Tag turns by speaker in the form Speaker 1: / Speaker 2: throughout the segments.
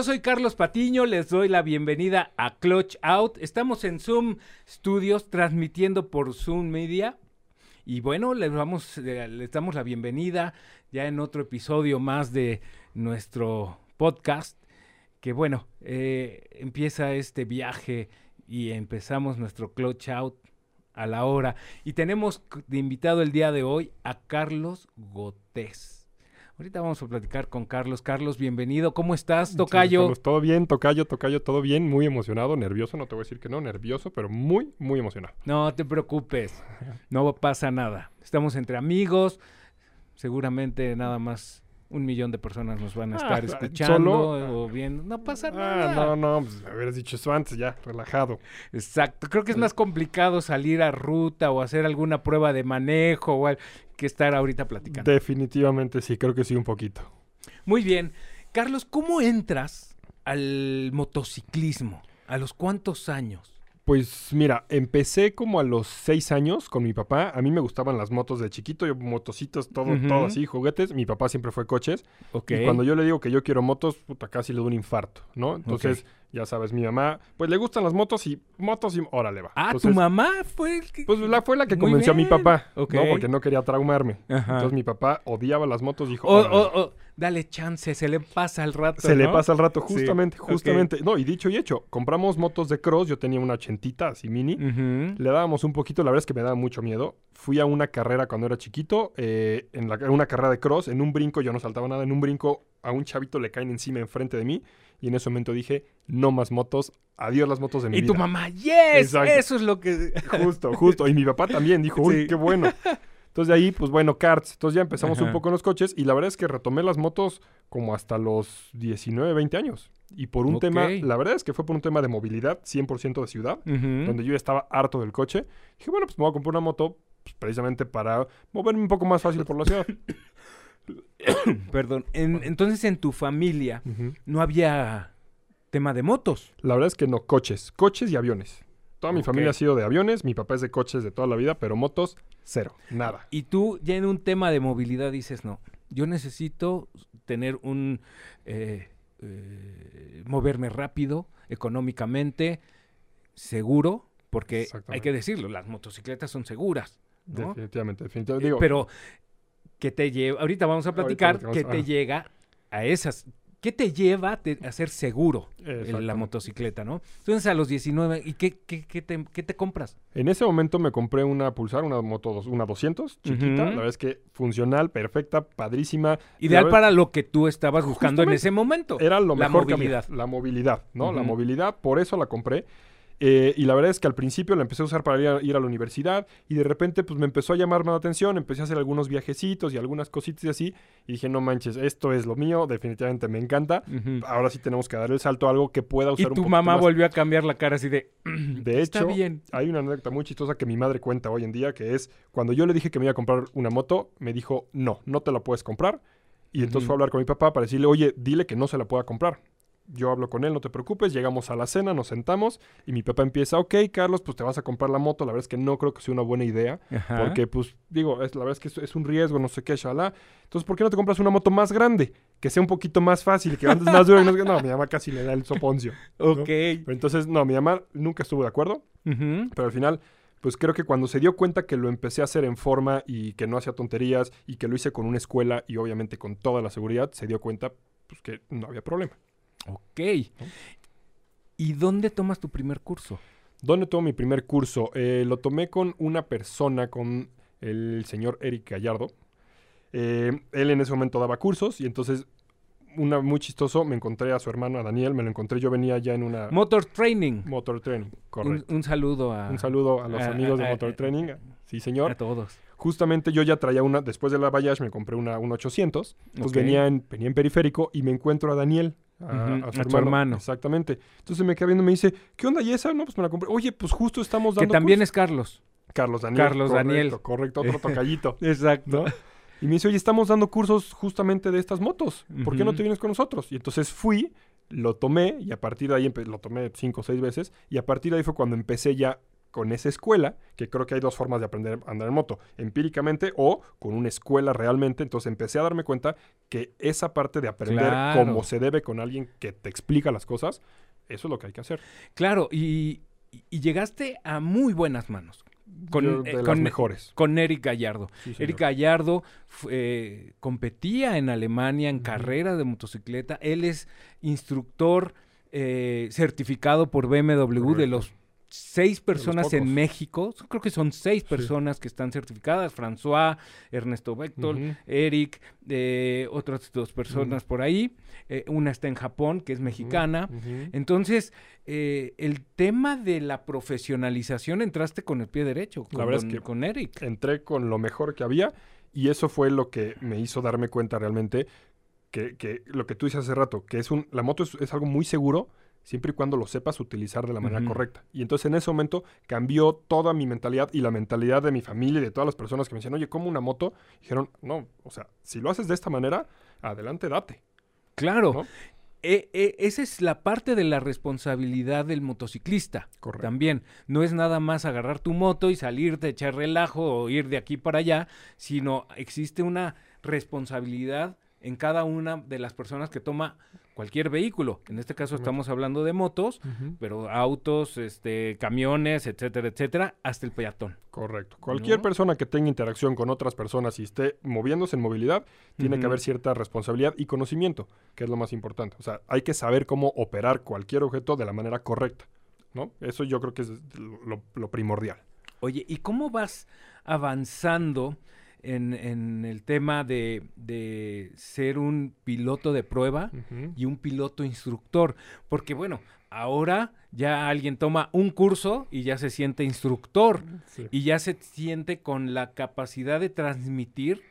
Speaker 1: Yo soy Carlos Patiño, les doy la bienvenida a Clutch Out. Estamos en Zoom Studios transmitiendo por Zoom Media. Y bueno, les, vamos, eh, les damos la bienvenida ya en otro episodio más de nuestro podcast. Que bueno, eh, empieza este viaje y empezamos nuestro Clutch Out a la hora. Y tenemos de invitado el día de hoy a Carlos Gotés. Ahorita vamos a platicar con Carlos. Carlos, bienvenido. ¿Cómo estás, Tocayo?
Speaker 2: Carlos, todo bien, Tocayo, Tocayo, todo bien. Muy emocionado, nervioso, no te voy a decir que no, nervioso, pero muy, muy emocionado.
Speaker 1: No te preocupes, no pasa nada. Estamos entre amigos, seguramente nada más un millón de personas nos van a estar
Speaker 2: Ah,
Speaker 1: escuchando
Speaker 2: solo-
Speaker 1: o viendo. No pasa
Speaker 2: Ah,
Speaker 1: nada.
Speaker 2: no, no, pues me hubieras dicho eso antes, ya, relajado.
Speaker 1: Exacto. Creo que es más complicado salir a ruta o hacer alguna prueba de manejo o al- que estar ahorita platicando.
Speaker 2: Definitivamente sí, creo que sí un poquito.
Speaker 1: Muy bien. Carlos, ¿cómo entras al motociclismo? ¿A los cuántos años?
Speaker 2: Pues mira, empecé como a los seis años con mi papá. A mí me gustaban las motos de chiquito, yo motocitos, todo, todo así, juguetes. Mi papá siempre fue coches.
Speaker 1: Ok.
Speaker 2: Y cuando yo le digo que yo quiero motos, puta, casi le doy un infarto, ¿no? Entonces, ya sabes, mi mamá, pues le gustan las motos y motos y órale va.
Speaker 1: Ah,
Speaker 2: Entonces,
Speaker 1: tu mamá fue el que...
Speaker 2: Pues la fue la que
Speaker 1: Muy
Speaker 2: convenció a mi papá. ¿no? Porque no quería traumarme.
Speaker 1: Ajá.
Speaker 2: Entonces mi papá odiaba las motos, dijo,
Speaker 1: O-
Speaker 2: "Órale".
Speaker 1: o- o, dale chance, se le pasa al rato.
Speaker 2: se le pasa el rato,
Speaker 1: Sí,
Speaker 2: justamente, justamente. No, y dicho y hecho, compramos motos de cross, yo tenía una ochentita así mini, le dábamos un poquito, la verdad es que me daba mucho miedo. Fui a una carrera cuando era chiquito, eh, en, la, en una carrera de cross, en un brinco, yo no saltaba nada, en un brinco a un chavito le caen encima enfrente de mí, y en ese momento dije, no más motos, adiós las motos de mi
Speaker 1: Y
Speaker 2: vida.
Speaker 1: tu mamá, yes,
Speaker 2: Exacto.
Speaker 1: eso es lo que...
Speaker 2: Justo, justo. Y mi papá también dijo, uy,
Speaker 1: Sí.
Speaker 2: qué bueno. Entonces de ahí, pues bueno, karts. Entonces ya empezamos
Speaker 1: Ajá.
Speaker 2: un poco en los coches y la verdad es que retomé las motos como hasta los 19, 20 años. Y por un tema, la verdad es que fue por un tema de movilidad, 100% de ciudad, donde yo ya estaba harto del coche. Dije, bueno, pues me voy a comprar una moto pues, precisamente para moverme un poco más fácil por la ciudad.
Speaker 1: Perdón. En- entonces, en tu familia no había tema de motos.
Speaker 2: La verdad es que no, coches, coches y aviones. Toda mi familia ha sido de aviones, mi papá es de coches de toda la vida, pero motos, cero, nada.
Speaker 1: Y tú ya en un tema de movilidad dices, no, yo necesito tener un... eh, eh, moverme rápido, económicamente, seguro, porque hay que decirlo, las motocicletas son seguras, ¿no?
Speaker 2: Definitivamente, definitivamente.
Speaker 1: Eh, Pero, ¿qué te lleva? Ahorita vamos a platicar
Speaker 2: platicamos,
Speaker 1: qué te llega a esas. ¿Qué te lleva a te- a ser seguro en la motocicleta, no? Entonces a los 19, ¿y qué, qué, qué te, qué te compras?
Speaker 2: En ese momento me compré una Pulsar, una moto, una 200, chiquita. La verdad es que funcional, perfecta, padrísima.
Speaker 1: Ideal
Speaker 2: verdad-
Speaker 1: para lo que tú estabas buscando en ese momento.
Speaker 2: Era lo
Speaker 1: la
Speaker 2: mejor que había.
Speaker 1: movilidad.
Speaker 2: La movilidad, ¿no? La movilidad, por eso la compré. Eh, y la verdad es que al principio la empecé a usar para ir a, ir a la universidad y de repente pues me empezó a llamar más la atención, empecé a hacer algunos viajecitos y algunas cositas y así y dije, no manches, esto es lo mío, definitivamente me encanta. Ahora sí tenemos que dar el salto a algo que pueda
Speaker 1: Y
Speaker 2: usar un
Speaker 1: tu mamá
Speaker 2: más.
Speaker 1: volvió a cambiar la cara así de...
Speaker 2: De
Speaker 1: Está
Speaker 2: hecho,
Speaker 1: bien.
Speaker 2: hay una anécdota muy chistosa que mi madre cuenta hoy en día, que es cuando yo le dije que me iba a comprar una moto, me dijo, no, no te la puedes comprar. Y entonces fue a hablar con mi papá para decirle, oye, dile que no se la pueda comprar. Yo hablo con él, no te preocupes, llegamos a la cena, nos sentamos y mi papá empieza, ok, Carlos, pues te vas a comprar la moto, la verdad es que no creo que sea una buena idea,
Speaker 1: Ajá.
Speaker 2: porque pues digo, es, la verdad es que es, es un riesgo, no sé qué, shalá. Entonces, ¿por qué no te compras una moto más grande? Que sea un poquito más fácil, que andes más duro y no. No, mi mamá casi le da el soponcio.
Speaker 1: Ok.
Speaker 2: Pero entonces, no, mi mamá nunca estuvo de acuerdo. Pero al final, pues creo que cuando se dio cuenta que lo empecé a hacer en forma y que no hacía tonterías y que lo hice con una escuela y obviamente con toda la seguridad, se dio cuenta pues, que no había problema.
Speaker 1: Ok. ¿Y dónde tomas tu primer curso?
Speaker 2: ¿Dónde tomo mi primer curso? Eh, lo tomé con una persona, con el señor Eric Gallardo. Eh, él en ese momento daba cursos y entonces, una muy chistoso, me encontré a su hermano, a Daniel, me lo encontré, yo venía ya en una
Speaker 1: Motor Training.
Speaker 2: motor training,
Speaker 1: Un,
Speaker 2: correcto.
Speaker 1: un saludo a,
Speaker 2: Un saludo a los
Speaker 1: a-
Speaker 2: amigos
Speaker 1: a-
Speaker 2: de Motor Training. Sí, señor.
Speaker 1: a todos.
Speaker 2: Justamente yo ya traía una, después de la Bayash me compré una, una 800, pues venía, en, venía en periférico y me encuentro a Daniel, a, a su,
Speaker 1: a
Speaker 2: hermano.
Speaker 1: hermano.
Speaker 2: Exactamente. Entonces me queda viendo y me dice, ¿qué onda? ¿Y esa? No, pues me la compré. Oye, pues justo estamos
Speaker 1: Que
Speaker 2: dando
Speaker 1: también
Speaker 2: curso".
Speaker 1: es Carlos.
Speaker 2: Carlos Daniel.
Speaker 1: Carlos
Speaker 2: correcto,
Speaker 1: Daniel.
Speaker 2: Correcto, otro tocallito.
Speaker 1: Exacto.
Speaker 2: ¿no? Y me dice, oye, estamos dando cursos justamente de estas motos. ¿Por qué no te vienes con nosotros? Y entonces fui, lo tomé y a partir de ahí lo tomé cinco o seis veces y a partir de ahí fue cuando empecé ya con esa escuela, que creo que hay dos formas de aprender a andar en moto, empíricamente o con una escuela realmente. Entonces empecé a darme cuenta que esa parte de aprender
Speaker 1: Claro.
Speaker 2: como se debe con alguien que te explica las cosas, eso es lo que hay que hacer.
Speaker 1: Claro, y, y llegaste a muy buenas manos. Con,
Speaker 2: Yo
Speaker 1: eh,
Speaker 2: las
Speaker 1: con-
Speaker 2: mejores.
Speaker 1: con Eric Gallardo.
Speaker 2: Sí.
Speaker 1: Eric Gallardo eh, competía en Alemania en carrera de motocicleta. Él es instructor eh, certificado por BMW de los seis personas en. México. Creo que son seis personas que están certificadas. François, Ernesto Bechtel,
Speaker 2: Ujú.
Speaker 1: Eric, eh, otras dos personas por ahí. Eh, una está en Japón, que es mexicana. Entonces, eh, el tema de la profesionalización entraste con el pie derecho, con,
Speaker 2: La verdad es
Speaker 1: con-
Speaker 2: que-
Speaker 1: con Eric.
Speaker 2: entré con lo mejor que había y eso fue lo que me hizo darme cuenta realmente que, que lo que tú dices hace rato, que es un, la moto es, es algo muy seguro siempre y cuando lo sepas utilizar de la manera correcta. Y entonces en ese momento cambió toda mi mentalidad y la mentalidad de mi familia y de todas las personas que me decían, oye, ¿cómo una moto? Dijeron, no, o sea, si lo haces de esta manera, adelante, date.
Speaker 1: Claro.
Speaker 2: ¿no?
Speaker 1: E- e- esa es la parte de la responsabilidad del motociclista.
Speaker 2: Correcto.
Speaker 1: También. No es nada más agarrar tu moto y salirte, echar relajo o ir de aquí para allá, sino existe una responsabilidad en cada una de las personas que toma cualquier vehículo. En este caso estamos hablando de motos, pero autos, este, camiones, etcétera, etcétera, hasta el peatón.
Speaker 2: Correcto. Cualquier
Speaker 1: ¿No?
Speaker 2: persona que tenga interacción con otras personas y esté moviéndose en movilidad, tiene que haber cierta responsabilidad y conocimiento, que es lo más importante. O sea, hay que saber cómo operar cualquier objeto de la manera correcta, ¿no? Eso yo creo que es lo, lo primordial.
Speaker 1: Oye, ¿y cómo vas avanzando en, en el tema de, de ser un piloto de prueba y un piloto instructor? Porque bueno, ahora ya alguien toma un curso y ya se siente instructor
Speaker 2: Sí.
Speaker 1: y ya se siente con la capacidad de transmitir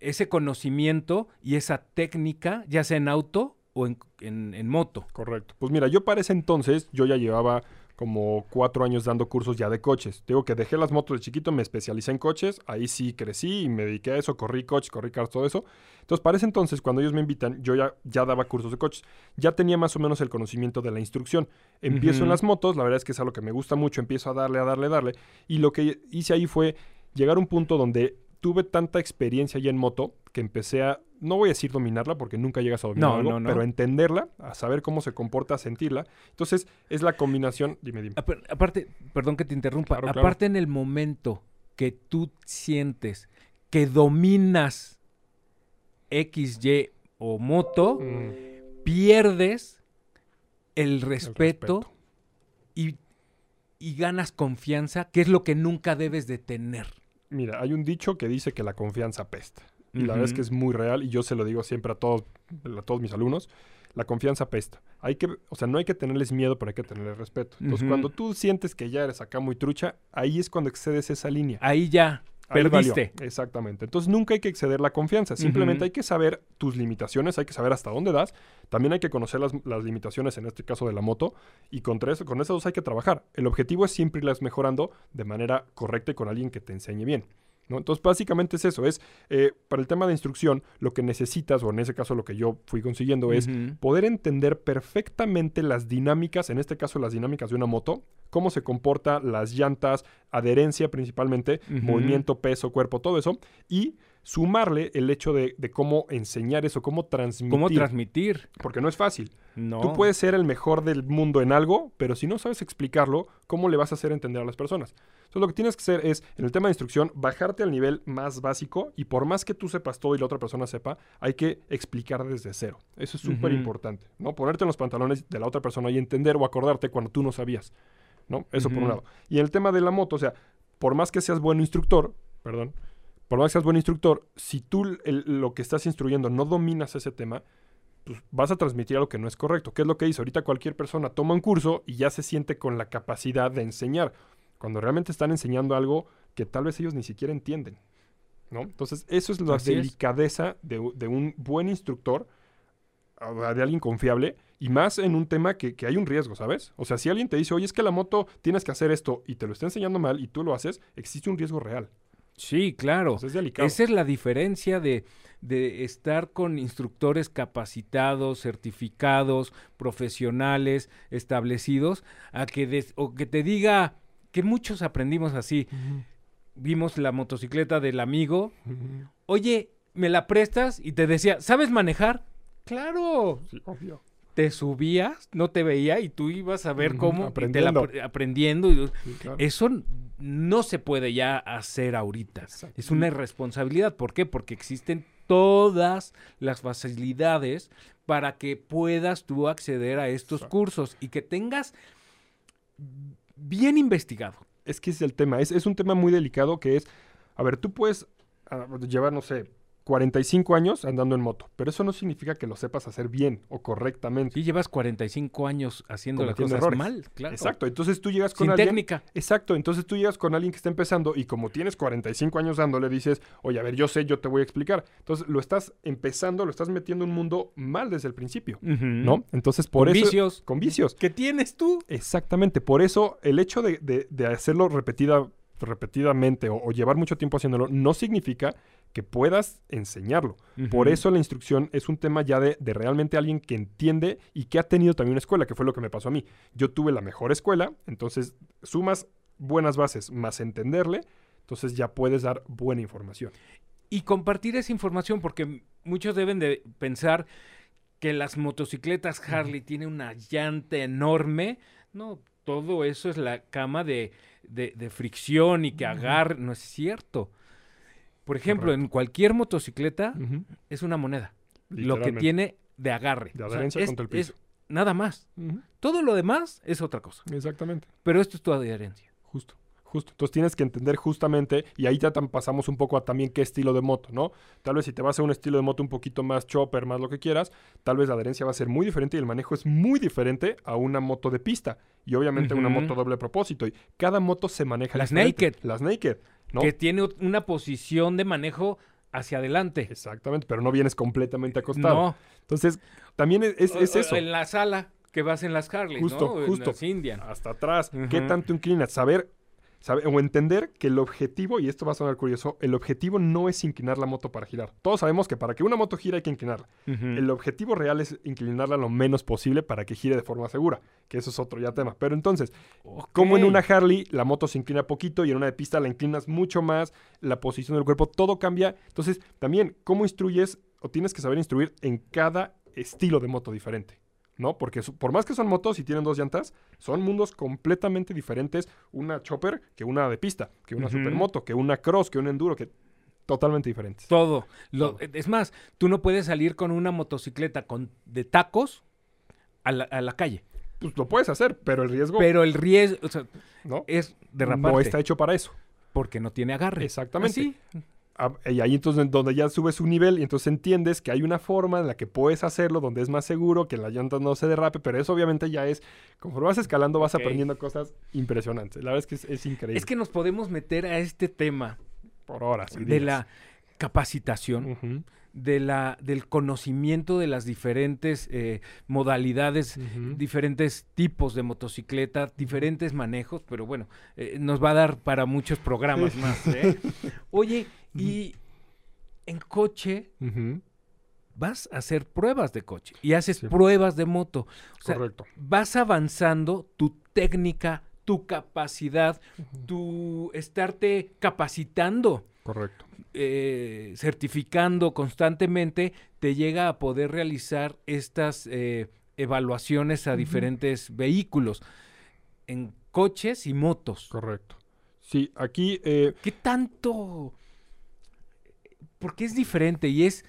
Speaker 1: ese conocimiento y esa técnica, ya sea en auto o en, en- en moto.
Speaker 2: Correcto. Pues mira, yo para ese entonces, yo ya llevaba como cuatro años dando cursos ya de coches. Digo que dejé las motos de chiquito, me especialicé en coches, ahí sí crecí y me dediqué a eso, corrí coches, corrí cars, todo eso. Entonces, para ese entonces, cuando ellos me invitan, yo ya, ya daba cursos de coches. Ya tenía más o menos el conocimiento de la instrucción. Empiezo en las motos, la verdad es que es algo que me gusta mucho, empiezo a darle, a darle, a darle. Y lo que hice ahí fue llegar a un punto donde tuve tanta experiencia ya en moto que empecé a, no voy a decir dominarla porque nunca llegas a dominar
Speaker 1: No,
Speaker 2: algo,
Speaker 1: no, no.
Speaker 2: pero a entenderla, a saber cómo se comporta, a sentirla. Entonces, es la combinación, dime, dime.
Speaker 1: Apar- Aparte, perdón que te interrumpa,
Speaker 2: Claro, claro.
Speaker 1: aparte en el momento que tú sientes que dominas X, Y o moto,
Speaker 2: Mm,
Speaker 1: pierdes el
Speaker 2: el
Speaker 1: respeto, Y, y ganas confianza, que es lo que nunca debes de tener.
Speaker 2: Mira, hay un dicho que dice que la confianza apesta. Y la verdad es que es muy real y yo se lo digo siempre a todos, a todos mis alumnos. La confianza apesta. Hay que, o sea, no hay que tenerles miedo, pero hay que tenerles respeto. Entonces, cuando tú sientes que ya eres acá muy trucha, ahí es cuando excedes esa línea.
Speaker 1: Ahí ya
Speaker 2: Valió.
Speaker 1: perdiste.
Speaker 2: Exactamente. Entonces nunca hay que exceder la confianza. Simplemente hay que saber tus limitaciones, hay que saber hasta dónde das. También hay que conocer las, las limitaciones, en este caso de la moto. Y contra eso, con esas dos hay que trabajar. El objetivo es siempre irlas mejorando de manera correcta y con alguien que te enseñe bien. ¿No? Entonces, básicamente es eso. Es eh, para el tema de instrucción, lo que necesitas, o en ese caso lo que yo fui consiguiendo, es poder entender perfectamente las dinámicas, en este caso las dinámicas de una moto, cómo se comporta las llantas, adherencia principalmente, movimiento, peso, cuerpo, todo eso, y sumarle el hecho de, de cómo enseñar eso, cómo transmitir,
Speaker 1: ¿Cómo transmitir?
Speaker 2: porque no es fácil.
Speaker 1: No.
Speaker 2: Tú puedes ser el mejor del mundo en algo, pero si no sabes explicarlo, ¿cómo le vas a hacer entender a las personas? Entonces lo que tienes que hacer es, en el tema de instrucción, bajarte al nivel más básico y por más que tú sepas todo y la otra persona sepa, hay que explicar desde cero. Eso es súper importante, ¿no? Ponerte en los pantalones de la otra persona y entender o acordarte cuando tú no sabías, ¿no? Eso por un lado. Y en el tema de la moto, o sea, por más que seas buen instructor, perdón, por más que seas buen instructor, si tú el- lo que estás instruyendo no dominas ese tema, pues vas a transmitir algo que no es correcto. ¿Qué es lo que hizo? Ahorita cualquier persona toma un curso y ya se siente con la capacidad de enseñar, cuando realmente están enseñando algo que tal vez ellos ni siquiera entienden. ¿no? Entonces, eso es la
Speaker 1: Así es.
Speaker 2: delicadeza de, de un buen instructor, de alguien confiable, y más en un tema que, que hay un riesgo, ¿sabes? O sea, si alguien te dice, oye, es que la moto tienes que hacer esto y te lo está enseñando mal y tú lo haces, existe un riesgo real.
Speaker 1: Sí, claro.
Speaker 2: Entonces, es delicado.
Speaker 1: Esa es la diferencia de, de estar con instructores capacitados, certificados, profesionales, establecidos, a que, des- o que te diga que muchos aprendimos así. Vimos la motocicleta del amigo. Oye, ¿me la prestas? Y te decía, ¿sabes manejar? Claro.
Speaker 2: Sí, obvio.
Speaker 1: Te subías, no te veía y tú ibas a ver cómo y te la
Speaker 2: aprendiendo.
Speaker 1: apre- aprendiendo. y-
Speaker 2: Sí, claro.
Speaker 1: Eso no se puede ya hacer ahorita.
Speaker 2: Exacto.
Speaker 1: Es una irresponsabilidad. ¿Por qué? Porque existen todas las facilidades para que puedas tú acceder a estos
Speaker 2: Exacto.
Speaker 1: cursos y que tengas bien investigado.
Speaker 2: Es que es el tema. Es, es un tema muy delicado que es, a ver, tú puedes ah, llevar, no sé, 45 años andando en moto, pero eso no significa que lo sepas hacer bien o correctamente.
Speaker 1: Si llevas 45 años haciendo las cosas
Speaker 2: errores.
Speaker 1: mal, claro.
Speaker 2: Exacto, entonces tú llegas con
Speaker 1: Sin
Speaker 2: alguien...
Speaker 1: técnica.
Speaker 2: Exacto, entonces tú llegas con alguien que está empezando y como tienes 45 años dándole, dices, oye, a ver, yo sé, yo te voy a explicar. Entonces lo estás empezando, lo estás metiendo en un mundo mal desde el principio. ¿no? Entonces por
Speaker 1: Con
Speaker 2: eso...
Speaker 1: vicios.
Speaker 2: Con vicios.
Speaker 1: ¿Qué tienes tú?
Speaker 2: Exactamente, por eso el hecho de, de- de hacerlo repetida, repetidamente o, o llevar mucho tiempo haciéndolo no significa que puedas enseñarlo. Por eso la instrucción es un tema ya de, de realmente alguien que entiende y que ha tenido también una escuela, que fue lo que me pasó a mí. Yo tuve la mejor escuela, entonces sumas buenas bases más entenderle, entonces ya puedes dar buena información.
Speaker 1: y compartir esa información porque muchos deben de pensar que las motocicletas Harley tienen una llanta enorme. No, todo eso es la cama de, de- de fricción y que agarre. No es cierto. Por ejemplo, en cualquier motocicleta es una moneda. Lo que tiene de agarre.
Speaker 2: De
Speaker 1: O sea,
Speaker 2: adherencia contra el
Speaker 1: es
Speaker 2: piso.
Speaker 1: nada más. Todo lo demás es otra cosa.
Speaker 2: Exactamente.
Speaker 1: Pero esto es tu adherencia.
Speaker 2: Justo, justo. Entonces tienes que entender justamente, y ahí ya pasamos un poco a también qué estilo de moto, ¿no? Tal vez si te vas a un estilo de moto un poquito más chopper, más lo que quieras, tal vez la adherencia va a ser muy diferente y el manejo es muy diferente a una moto de pista. Y obviamente una moto doble propósito. Y cada moto se maneja
Speaker 1: Las
Speaker 2: diferente.
Speaker 1: naked.
Speaker 2: Las naked, ¿no?
Speaker 1: Que tiene una posición de manejo hacia adelante.
Speaker 2: Exactamente, pero no vienes completamente acostado.
Speaker 1: No.
Speaker 2: Entonces, también es, es- eso.
Speaker 1: En la sala que vas en las Harley,
Speaker 2: Justo,
Speaker 1: ¿no? En
Speaker 2: justo.
Speaker 1: las Indian.
Speaker 2: hasta atrás. ¿Qué
Speaker 1: Ujú.
Speaker 2: tanto inclinas? Saber, saber o entender que el objetivo, y esto va a sonar curioso, el objetivo no es inclinar la moto para girar. Todos sabemos que para que una moto gire hay que inclinarla. El objetivo real es inclinarla lo menos posible para que gire de forma segura, que eso es otro ya tema. Pero entonces, como en una Harley la moto se inclina poquito y en una de pista la inclinas mucho más, la posición del cuerpo, todo cambia. Entonces, también, ¿cómo instruyes o tienes que saber instruir en cada estilo de moto diferente? ¿No? Porque su- por más que son motos y tienen dos llantas, son mundos completamente diferentes. Una chopper que una de pista, que una supermoto, que una cross, que un enduro, que totalmente diferentes.
Speaker 1: Todo. Lo-
Speaker 2: Todo.
Speaker 1: Es más, tú no puedes salir con una motocicleta con, de tacos a la, a la calle.
Speaker 2: Pues lo puedes hacer, pero el riesgo
Speaker 1: Pero el riesgo o sea,
Speaker 2: ¿no?
Speaker 1: es derraparte
Speaker 2: no está hecho para eso.
Speaker 1: porque no tiene agarre.
Speaker 2: Exactamente.
Speaker 1: Así.
Speaker 2: Ah, y ahí entonces donde ya subes un nivel y entonces entiendes que hay una forma en la que puedes hacerlo, donde es más seguro, que la llanta no se derrape, pero eso obviamente ya es, conforme vas escalando vas aprendiendo cosas impresionantes. La verdad es que es, es increíble.
Speaker 1: Es que nos podemos meter a este tema
Speaker 2: por horas. y
Speaker 1: de
Speaker 2: días.
Speaker 1: la capacitación, de la, del conocimiento de las diferentes eh, modalidades diferentes tipos de motocicleta, diferentes manejos, pero bueno, eh, nos va a dar para muchos programas más. ¿eh? Oye, y en coche vas a hacer pruebas de coche y haces
Speaker 2: Sí.
Speaker 1: pruebas de moto. O sea,
Speaker 2: Correcto.
Speaker 1: vas avanzando tu técnica, tu capacidad, tu estarte capacitando
Speaker 2: Correcto.
Speaker 1: eh, certificando constantemente, te llega a poder realizar estas eh, evaluaciones a diferentes vehículos, en coches y motos.
Speaker 2: Correcto. Sí, aquí eh,
Speaker 1: ¿Qué tanto? Porque es diferente y es...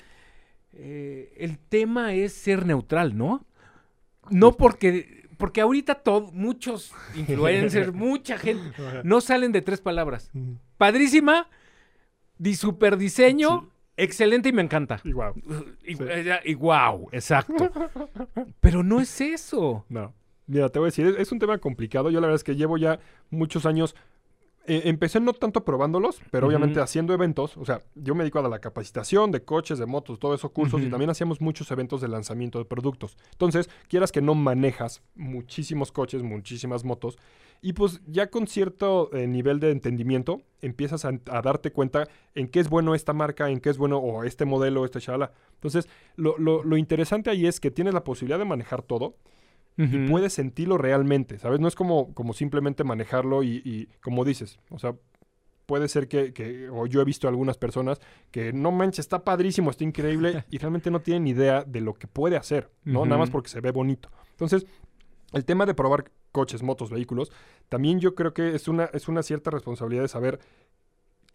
Speaker 1: el tema es ser neutral, ¿no? No porque... Porque ahorita todos, muchos influencers, mucha gente, no salen de tres palabras. Padrísima, di super diseño,
Speaker 2: Sí.
Speaker 1: excelente y me encanta.
Speaker 2: y wow.
Speaker 1: Y,
Speaker 2: Sí.
Speaker 1: y wow, exacto. Pero no es eso.
Speaker 2: No. Mira, te voy a decir, es, es un tema complicado. Yo la verdad es que llevo ya muchos años. Eh, empecé no tanto probándolos, pero obviamente haciendo eventos. O sea, yo me dedico a la capacitación de coches, de motos, todo eso, cursos, y también hacíamos muchos eventos de lanzamiento de productos. Entonces, quieras que no manejas muchísimos coches, muchísimas motos, y pues ya con cierto eh, nivel de entendimiento empiezas a, a darte cuenta en qué es bueno esta marca, en qué es bueno o este modelo, este chala. Entonces, lo, lo- lo interesante ahí es que tienes la posibilidad de manejar todo, y puedes sentirlo realmente, ¿sabes? No es como, como simplemente manejarlo y, y como dices, o sea, puede ser que, que- o yo he visto algunas personas que no manches, está padrísimo, está increíble y realmente no tienen idea de lo que puede hacer, ¿no? Nada más porque se ve bonito. Entonces, el tema de probar coches, motos, vehículos, también yo creo que es una, es una cierta responsabilidad de saber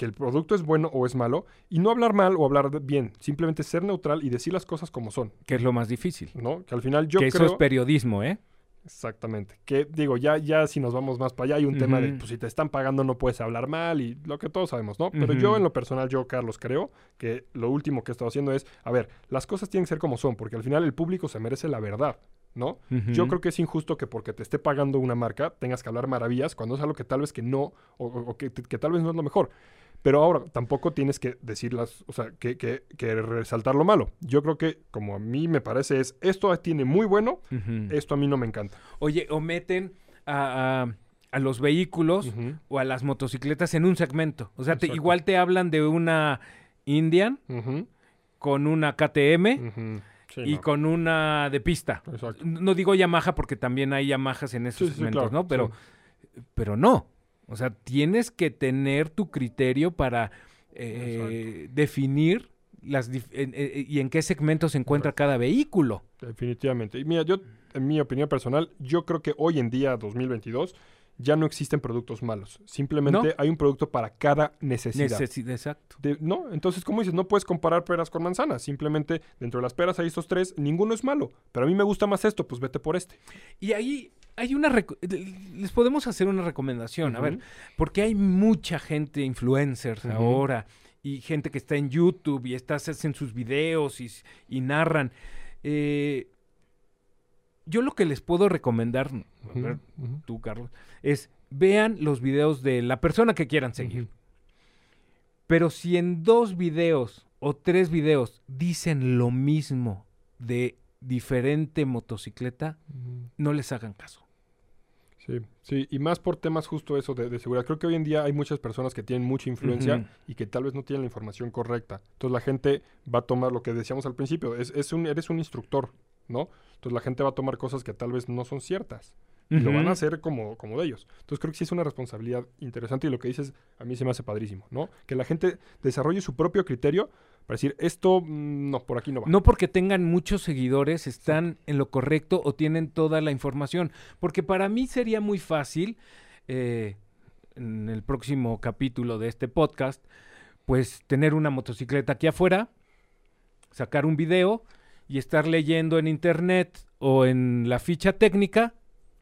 Speaker 2: que el producto es bueno o es malo y no hablar mal o hablar bien, simplemente ser neutral y decir las cosas como son,
Speaker 1: Que es lo más difícil.
Speaker 2: ¿no? Que al final yo
Speaker 1: que eso es periodismo, ¿eh?
Speaker 2: Exactamente. Que digo, ya, ya si nos vamos más para allá, hay un tema de, pues si te están pagando no puedes hablar mal y lo que todos sabemos, ¿no? Pero yo en lo personal, yo, Carlos, creo que lo último que he estado haciendo es, a ver, las cosas tienen que ser como son, porque al final el público se merece la verdad, ¿no? Yo creo que es injusto que porque te esté pagando una marca tengas que hablar maravillas cuando es algo que tal vez que no, o, o- o que, que tal vez no es lo mejor. Pero ahora tampoco tienes que decirlas, o sea, que, que, que resaltar lo malo. Yo creo que, como a mí me parece, es esto tiene muy bueno, esto a mí no me encanta.
Speaker 1: Oye, o meten a, a- a los vehículos o a las motocicletas en un segmento. O sea, te- igual te hablan de una Indian con una KTM.
Speaker 2: Sí,
Speaker 1: y
Speaker 2: no,
Speaker 1: con una de pista.
Speaker 2: Exacto.
Speaker 1: No digo Yamaha porque también hay Yamahas en esos
Speaker 2: Sí, sí, sí,
Speaker 1: segmentos,
Speaker 2: claro,
Speaker 1: ¿no? Pero, pero no. O sea, tienes que tener tu criterio para eh, definir las dif- en- eh, y en qué segmento se encuentra cada vehículo.
Speaker 2: Definitivamente. Y mira, yo, en mi opinión personal, yo creo que hoy en día, 2022, ya no existen productos malos. Simplemente
Speaker 1: ¿No?
Speaker 2: hay un producto para cada necesidad.
Speaker 1: Necesi- exacto.
Speaker 2: De- no, entonces, como dices, no puedes comparar peras con manzanas. Simplemente dentro de las peras hay estos tres, ninguno es malo. Pero a mí me gusta más esto, pues vete por este.
Speaker 1: Y ahí hay una... Les podemos hacer una recomendación. A ver. Porque hay mucha gente, influencers ahora, y gente que está en YouTube y está, hacen sus videos y, narran. Eh, yo lo que les puedo recomendar, a ver, tú, Carlos, es vean los videos de la persona que quieran seguir. Pero si en dos videos o tres videos dicen lo mismo de diferente motocicleta, no les hagan caso.
Speaker 2: Sí, sí, y más por temas justo eso de, de seguridad. Creo que hoy en día hay muchas personas que tienen mucha influencia y que tal vez no tienen la información correcta. Entonces la gente va a tomar lo que decíamos al principio, es, es un, eres un instructor, ¿no? Entonces la gente va a tomar cosas que tal vez no son ciertas y lo van a hacer como, como de ellos. Entonces creo que sí es una responsabilidad interesante y lo que dices a mí se me hace padrísimo, ¿no? Que la gente desarrolle su propio criterio para decir, esto, mm, no, por aquí no va.
Speaker 1: No porque tengan muchos seguidores, están en lo correcto o tienen toda la información. Porque para mí sería muy fácil, eh, en el próximo capítulo de este podcast, pues tener una motocicleta aquí afuera, sacar un video y estar leyendo en internet o en la ficha técnica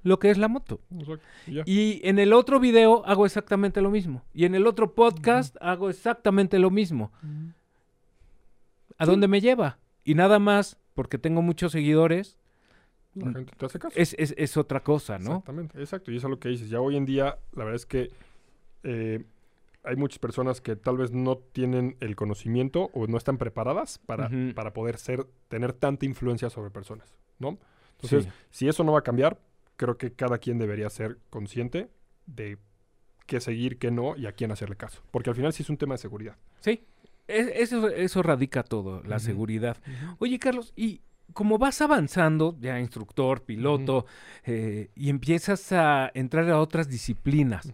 Speaker 1: lo que es la moto.
Speaker 2: Exacto. Y
Speaker 1: en el otro video hago exactamente lo mismo. Y en el otro podcast hago exactamente lo mismo. ¿A dónde me lleva? Y nada más, porque tengo muchos seguidores,
Speaker 2: La gente te hace caso.
Speaker 1: es, es, es otra cosa, ¿no?
Speaker 2: Exactamente, exacto. Y eso es lo que dices. Ya hoy en día, la verdad es que eh, hay muchas personas que tal vez no tienen el conocimiento o no están preparadas para, para poder ser, tener tanta influencia sobre personas, ¿no? Entonces,
Speaker 1: Sí.
Speaker 2: si eso no va a cambiar, creo que cada quien debería ser consciente de qué seguir, qué no y a quién hacerle caso. Porque al final sí es un tema de seguridad.
Speaker 1: Sí, es- eso, eso radica todo, la seguridad. Oye, Carlos, y como vas avanzando, ya instructor, piloto, eh, y empiezas a entrar a otras disciplinas.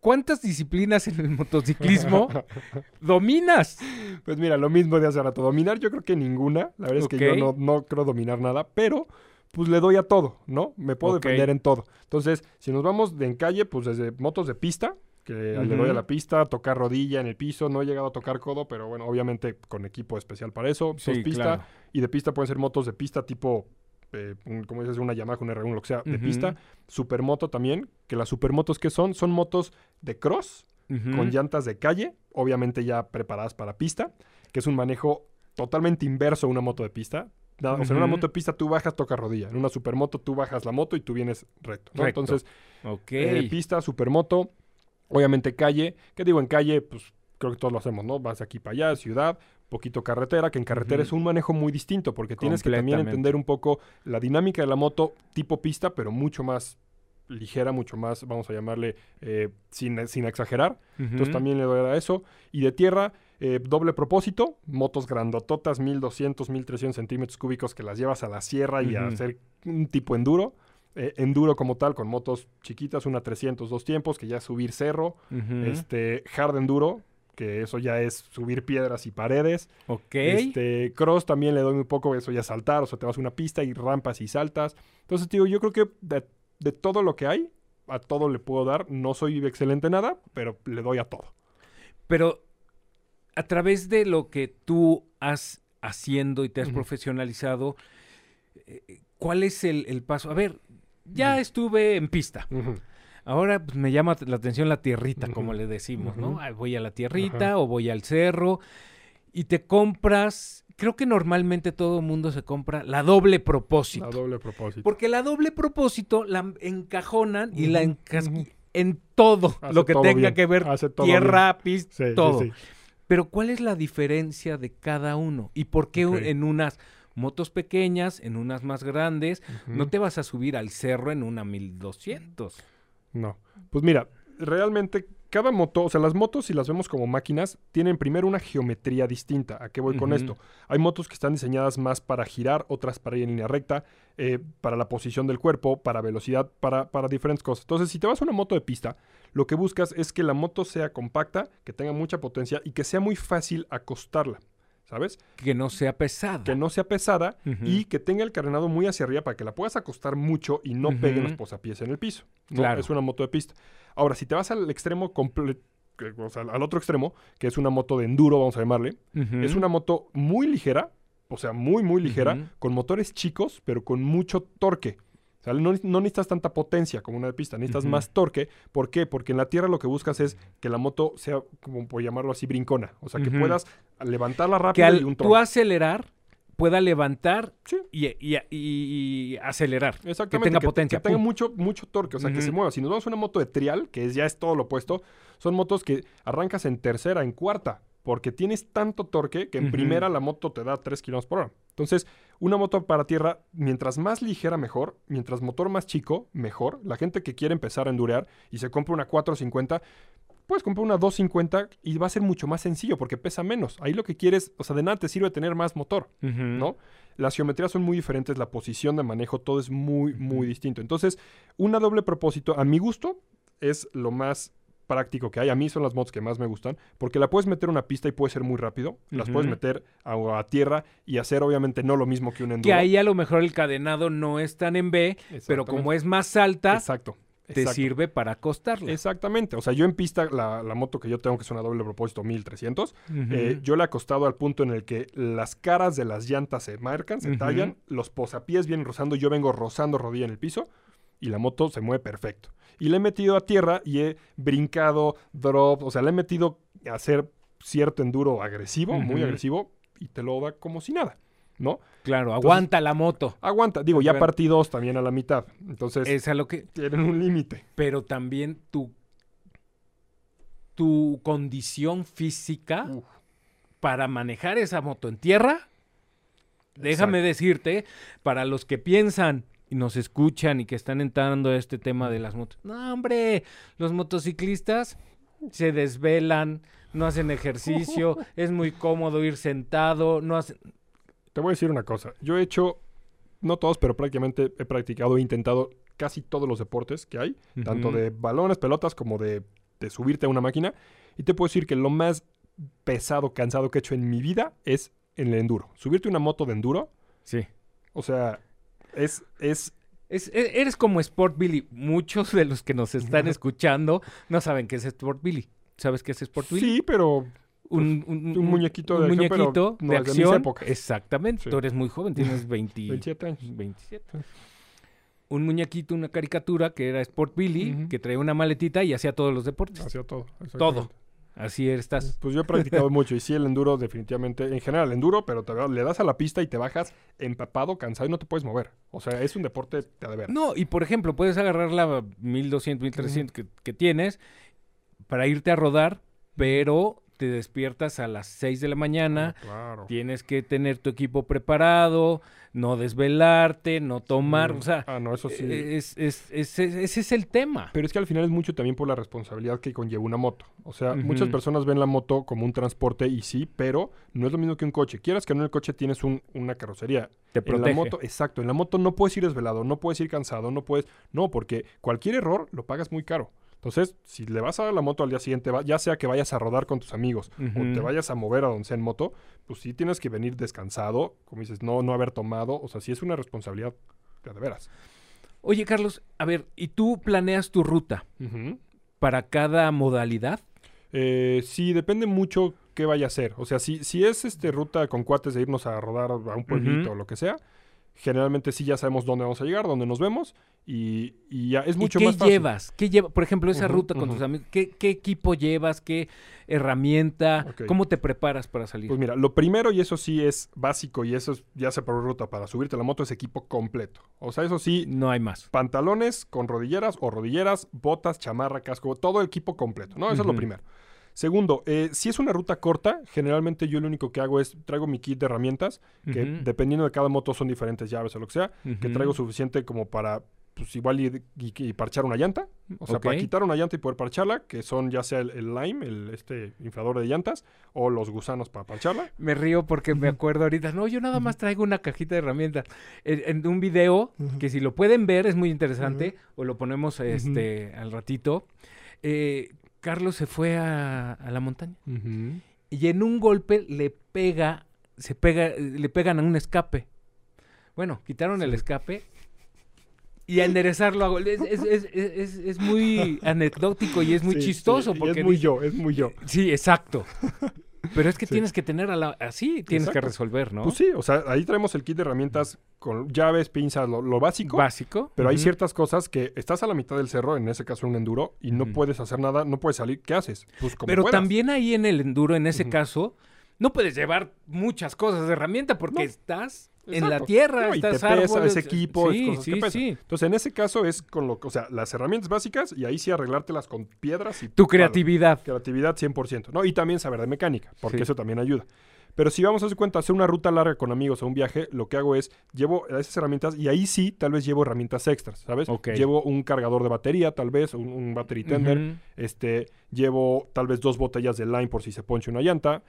Speaker 1: ¿cuántas disciplinas en el motociclismo dominas?
Speaker 2: Pues mira, lo mismo de hace rato. Dominar yo creo que ninguna. La verdad es que yo no, no creo dominar nada, pero pues le doy a todo, ¿no? Me puedo
Speaker 1: Ok.
Speaker 2: defender en todo. Entonces, si nos vamos de en calle, pues desde motos de pista, que le doy a la pista, tocar rodilla en el piso, no he llegado a tocar codo, pero bueno, obviamente con equipo especial para eso.
Speaker 1: Sí,
Speaker 2: pista,
Speaker 1: claro.
Speaker 2: y de pista pueden ser motos de pista tipo, eh, un- como dices, una Yamaha, un R1, lo que sea, de pista. Supermoto también, que las supermotos que son, son motos de cross, con llantas de calle, obviamente ya preparadas para pista, que es un manejo totalmente inverso a una moto de pista. Nada, O sea, en una moto de pista tú bajas, toca rodilla. En una supermoto tú bajas la moto y tú vienes recto. ¿no?
Speaker 1: Recto.
Speaker 2: Entonces, eh, pista, supermoto, obviamente calle. ¿Qué digo? En calle, pues creo que todos lo hacemos, ¿no? Vas de aquí para allá, ciudad, poquito carretera, que en carretera es un manejo muy distinto porque tienes que también entender un poco la dinámica de la moto tipo pista, pero mucho más ligera, mucho más, vamos a llamarle, eh, sin, sin exagerar. Entonces también le doy a eso. Y de tierra, Eh, doble propósito, motos grandototas, 1200, 1300 centímetros cúbicos que las llevas a la sierra y a hacer un tipo enduro. Eh, enduro como tal, con motos chiquitas, una 300, dos tiempos, que ya es subir cerro. Este, hard enduro, que eso ya es subir piedras y paredes.
Speaker 1: Ok.
Speaker 2: Este, cross también le doy muy poco, eso ya es saltar, o sea, te vas a una pista y rampas y saltas. Entonces, digo, yo creo que de, de todo lo que hay, a todo le puedo dar. No soy excelente en nada, pero le doy a todo.
Speaker 1: Pero a través de lo que tú has haciendo y te has profesionalizado, eh, ¿cuál es el, el paso? A ver, ya estuve en pista. Ahora pues, me llama la atención la tierrita, como le decimos, ¿no? Ah, Voy a la tierrita o voy al cerro y te compras, creo que normalmente todo el mundo se compra la doble propósito.
Speaker 2: A doble propósito.
Speaker 1: Porque la doble propósito la encajonan y la
Speaker 2: ujú.
Speaker 1: en todo
Speaker 2: Hace
Speaker 1: lo que
Speaker 2: todo
Speaker 1: tenga
Speaker 2: bien,
Speaker 1: que ver
Speaker 2: hace todo
Speaker 1: tierra, pista,
Speaker 2: Sí,
Speaker 1: todo.
Speaker 2: sí.
Speaker 1: Pero ¿cuál es la diferencia de cada uno? ¿Y por qué en unas motos pequeñas, en unas más grandes, no te vas a subir al cerro en una 1200?
Speaker 2: No. Pues mira, realmente cada moto, o sea, las motos, si las vemos como máquinas, tienen primero una geometría distinta. ¿A qué voy con esto? Hay motos que están diseñadas más para girar, otras para ir en línea recta, eh, para la posición del cuerpo, para velocidad, para, para diferentes cosas. Entonces, si te vas a una moto de pista, lo que buscas es que la moto sea compacta, que tenga mucha potencia y que sea muy fácil acostarla. ¿Sabes?
Speaker 1: Que no sea pesada.
Speaker 2: Que no sea pesada y que tenga el carenado muy hacia arriba para que la puedas acostar mucho y no peguen los posapiés en el piso. ¿no?
Speaker 1: Claro.
Speaker 2: Es una moto de pista. Ahora, si te vas al extremo completo, o sea, al otro extremo, que es una moto de enduro, vamos a llamarle, es una moto muy ligera, o sea, muy, muy ligera, con motores chicos, pero con mucho torque. Sea, no, no necesitas tanta potencia como una de pista, necesitas más torque. ¿Por qué? Porque en la tierra lo que buscas es que la moto sea, como por llamarlo así, brincona. O sea, que puedas levantarla
Speaker 1: que
Speaker 2: rápido y un
Speaker 1: tú
Speaker 2: tronco.
Speaker 1: acelerar pueda levantar
Speaker 2: Sí.
Speaker 1: y, y- y- y acelerar.
Speaker 2: Exactamente.
Speaker 1: Que tenga
Speaker 2: te-
Speaker 1: potencia,
Speaker 2: Que, tenga mucho, mucho torque, o sea, que se mueva. Si nos vamos a una moto de trial, que es, ya es todo lo opuesto, son motos que arrancas en tercera, en cuarta, porque tienes tanto torque que en primera la moto te da 3 kilómetros por hora. Entonces, una moto para tierra, mientras más ligera, mejor. Mientras motor más chico, mejor. La gente que quiere empezar a endurear y se compra una 450, puedes comprar una 250 y va a ser mucho más sencillo porque pesa menos. Ahí lo que quieres, o sea, de nada te sirve tener más motor. ¿no? Las geometrías son muy diferentes, la posición de manejo, todo es muy, muy distinto. Entonces, una doble propósito, a mi gusto, es lo más práctico que hay. A mí son las motos que más me gustan, porque la puedes meter a una pista y puede ser muy rápido. Las puedes meter a, a tierra y hacer, obviamente, no lo mismo que un enduro.
Speaker 1: Que ahí a lo mejor el cadenado no es tan en B, pero como es más alta,
Speaker 2: Exacto.
Speaker 1: te
Speaker 2: exacto.
Speaker 1: sirve para acostarla.
Speaker 2: Exactamente. O sea, yo en pista, la, la moto que yo tengo, que es una doble propósito 1300,
Speaker 1: Ujú.
Speaker 2: Eh, yo le he acostado al punto en el que las caras de las llantas se marcan, se tallan, los posapiés vienen rozando, yo vengo rozando rodilla en el piso y la moto se mueve perfecto. Y le he metido a tierra y he brincado, drop, o sea, le he metido a hacer cierto enduro agresivo, muy agresivo, y te lo da como si nada, ¿no?
Speaker 1: Claro, aguanta la moto.
Speaker 2: Aguanta, digo, ya
Speaker 1: Claro.
Speaker 2: partí dos también a la mitad, entonces
Speaker 1: Es a lo que.
Speaker 2: tienen un límite.
Speaker 1: Pero también tu. Tu condición física
Speaker 2: Uf.
Speaker 1: para manejar esa moto en tierra. Déjame decirte, para los que piensan y nos escuchan y que están entrando a este tema de las motos. No, hombre, los motociclistas se desvelan, no hacen ejercicio, es muy cómodo ir sentado, no hacen...
Speaker 2: Te voy a decir una cosa. Yo he hecho, no todos, pero prácticamente he practicado, he intentado casi todos los deportes que hay, tanto de balones, pelotas, como de, de subirte a una máquina. Y te puedo decir que lo más pesado, cansado que he hecho en mi vida es en el enduro. Subirte una moto de enduro,
Speaker 1: Sí.
Speaker 2: o sea, es, es
Speaker 1: Es- e- eres como Sport Billy. Muchos de los que nos están escuchando no saben qué es Sport Billy. ¿Sabes qué es Sport Billy?
Speaker 2: sí, pero
Speaker 1: un, un-
Speaker 2: un muñequito
Speaker 1: un
Speaker 2: de acción, pero
Speaker 1: muñequito
Speaker 2: no
Speaker 1: de acción. Exactamente.
Speaker 2: Sí.
Speaker 1: Tú eres muy joven, tienes 20
Speaker 2: 27 años.
Speaker 1: 27. Un muñequito, una caricatura que era Sport Billy, que traía una maletita y hacía todos los deportes.
Speaker 2: Hacía todo.
Speaker 1: Todo. Así estás.
Speaker 2: Pues yo he practicado mucho y sí, el enduro definitivamente, en general, el enduro, pero te, le das a la pista y te bajas empapado, cansado y no te puedes mover. O sea, es un deporte de ver.
Speaker 1: No, y por ejemplo, puedes agarrar la 1200, 1300 que, que tienes para irte a rodar, pero te despiertas a las 6 de la mañana,
Speaker 2: Ah, claro.
Speaker 1: tienes que tener tu equipo preparado, no desvelarte, no tomar, o sea,
Speaker 2: Ah, no, eso sí.
Speaker 1: eh, es, es- es- es- ese es el tema.
Speaker 2: Pero es que al final es mucho también por la responsabilidad que conlleva una moto. O sea, muchas personas ven la moto como un transporte y sí, pero no es lo mismo que un coche. Quieras que no en el coche tienes un- una carrocería.
Speaker 1: Te
Speaker 2: En
Speaker 1: protege.
Speaker 2: la moto, exacto, en la moto no puedes ir desvelado, no puedes ir cansado, no puedes... No, porque cualquier error lo pagas muy caro. Entonces, si le vas a dar la moto al día siguiente, ya sea que vayas a rodar con tus amigos o te vayas a mover a donde sea en moto, pues sí tienes que venir descansado, como dices, no, no haber tomado. O sea, sí es una responsabilidad de veras.
Speaker 1: Oye, Carlos, a ver, ¿y tú planeas tu ruta para cada modalidad?
Speaker 2: Eh, sí, depende mucho qué vaya a ser. O sea, si, si es este ruta con cuates de irnos a rodar a un pueblito o lo que sea, generalmente sí ya sabemos dónde vamos a llegar, dónde nos vemos y, y ya es mucho
Speaker 1: ¿Y qué
Speaker 2: más fácil.
Speaker 1: llevas? ¿Qué lleva, por ejemplo, esa ruta con tus amigos? ¿qué, qué equipo llevas? ¿Qué herramienta? ¿Cómo te preparas para salir?
Speaker 2: Pues mira, lo primero, y eso sí es básico, y eso es, ya se por ruta para subirte a la moto, es equipo completo. O sea, eso sí,
Speaker 1: no hay más.
Speaker 2: pantalones con rodilleras o rodilleras, botas, chamarra, casco, todo el equipo completo, ¿no? Eso es lo primero. Segundo, eh, si es una ruta corta, generalmente yo lo único que hago es traigo mi kit de herramientas, que dependiendo de cada moto son diferentes llaves o lo que sea, que traigo suficiente como para, pues igual y, y- y parchar una llanta, o sea, para quitar una llanta y poder parcharla, que son ya sea el, el lime, el este inflador de llantas, o los gusanos para parcharla.
Speaker 1: Me río porque me acuerdo ahorita. No, yo nada más traigo una cajita de herramientas. En, en un video que si lo pueden ver es muy interesante, o lo ponemos este al ratito. eh, Carlos se fue a, a la montaña y en un golpe le pega, se pega, le pegan a un escape. Bueno, quitaron el escape y a enderezarlo. Es, es- es- es- es muy anecdótico y es muy
Speaker 2: Sí,
Speaker 1: chistoso
Speaker 2: y
Speaker 1: porque
Speaker 2: es muy yo, es muy yo.
Speaker 1: Sí, exacto. Pero es que
Speaker 2: Sí.
Speaker 1: tienes que tener a la, así, tienes que resolver, ¿no?
Speaker 2: Pues sí, o sea, ahí traemos el kit de herramientas con llaves, pinzas, lo, lo básico.
Speaker 1: Básico.
Speaker 2: Pero hay ciertas cosas que estás a la mitad del cerro, en ese caso un enduro, y no puedes hacer nada, no puedes salir. ¿Qué haces? Pues como
Speaker 1: Pero
Speaker 2: puedas.
Speaker 1: también ahí en el enduro, en ese caso, no puedes llevar muchas cosas de herramienta porque
Speaker 2: No.
Speaker 1: estás en la tierra,
Speaker 2: No, y te pesa ese equipo, es
Speaker 1: sí,
Speaker 2: que
Speaker 1: sí,
Speaker 2: pesan.
Speaker 1: sí.
Speaker 2: Entonces, en ese caso es con lo, o sea, las herramientas básicas y ahí sí arreglártelas con piedras y
Speaker 1: Tu creatividad.
Speaker 2: Creatividad 100%, ¿no? Y también saber de mecánica, porque eso también ayuda. Pero si vamos a hacer cuenta, hacer una ruta larga con amigos o un viaje, lo que hago es, llevo esas herramientas y ahí sí, tal vez llevo herramientas extras, ¿sabes? Llevo un cargador de batería, tal vez, un, un battery tender, este, llevo tal vez dos botellas de lime por si se ponche una llanta.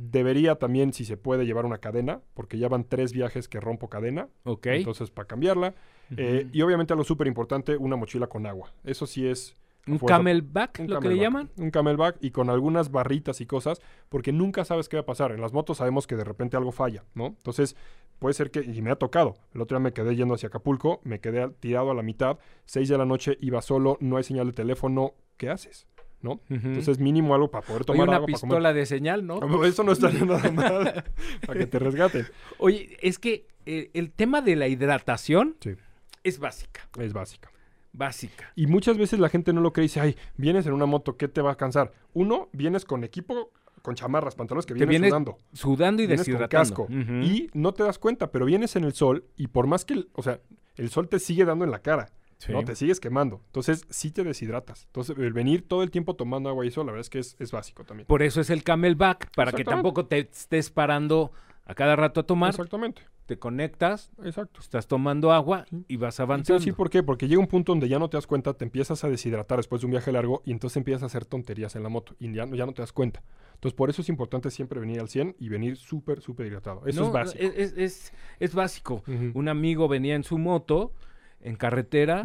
Speaker 2: Debería también, si se puede, llevar una cadena, porque ya van tres viajes que rompo cadena,
Speaker 1: Ok.
Speaker 2: entonces para cambiarla. Eh, y obviamente algo súper importante, una mochila con agua. Eso sí es...
Speaker 1: un
Speaker 2: fuerza.
Speaker 1: camelback,
Speaker 2: Un
Speaker 1: lo que le llaman.
Speaker 2: Un camelback y con algunas barritas y cosas, porque nunca sabes qué va a pasar. En las motos sabemos que de repente algo falla, ¿no? Entonces, puede ser que, y me ha tocado. El otro día me quedé yendo hacia Acapulco, me quedé tirado a la mitad, seis de la noche, iba solo, no hay señal de teléfono, ¿qué haces? ¿No? Entonces, mínimo algo para poder
Speaker 1: Oye,
Speaker 2: tomar
Speaker 1: una
Speaker 2: agua, para comer.
Speaker 1: pistola de señal, ¿no?
Speaker 2: No, Eso no estaría nada mal para que te resgaten.
Speaker 1: Oye, es que eh, el tema de la hidratación
Speaker 2: Sí.
Speaker 1: es básica.
Speaker 2: Es básica.
Speaker 1: Básica.
Speaker 2: Y muchas veces la gente no lo cree y dice, ay, vienes en una moto, ¿qué te va a cansar? Uno, vienes con equipo, con chamarras, pantalones que
Speaker 1: Que
Speaker 2: vienes
Speaker 1: vienes
Speaker 2: sudando.
Speaker 1: Sudando y
Speaker 2: vienes con
Speaker 1: deshidratando.
Speaker 2: Y no te das cuenta, pero vienes en el sol y por más que, el- o sea, el sol te sigue dando en la cara,
Speaker 1: Sí.
Speaker 2: ¿no? Te sigues quemando. Entonces, sí te deshidratas. Entonces, el venir todo el tiempo tomando agua y eso, la verdad es que es, es básico también.
Speaker 1: Por eso es el camelback, para que tampoco te estés parando a cada rato a tomar.
Speaker 2: Exactamente,
Speaker 1: Te conectas,
Speaker 2: exacto.
Speaker 1: estás tomando agua
Speaker 2: Sí.
Speaker 1: y vas avanzando.
Speaker 2: decir por qué, porque llega un punto donde ya no te das cuenta, te empiezas a deshidratar después de un viaje largo y entonces empiezas a hacer tonterías en la moto y ya, no- ya no te das cuenta. Entonces, por eso es importante siempre venir al 100 y venir súper, súper hidratado. Eso
Speaker 1: No,
Speaker 2: es básico.
Speaker 1: Es, es- es- básico. Un amigo venía en su moto, en carretera,